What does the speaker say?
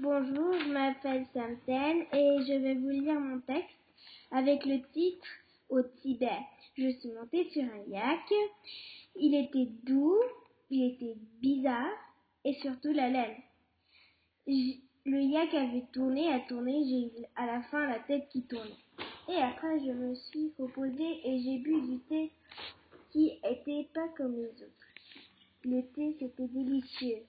Bonjour, je m'appelle Samten et je vais vous lire mon texte avec le titre Au Tibet. Je suis montée sur un yak. Il était doux, il était bizarre et surtout la laine. Le yak avait tourné, a tourné, j'ai eu à la fin la tête qui tournait. Et après, je me suis reposée et j'ai bu du thé qui était pas comme les autres. Le thé, c'était délicieux.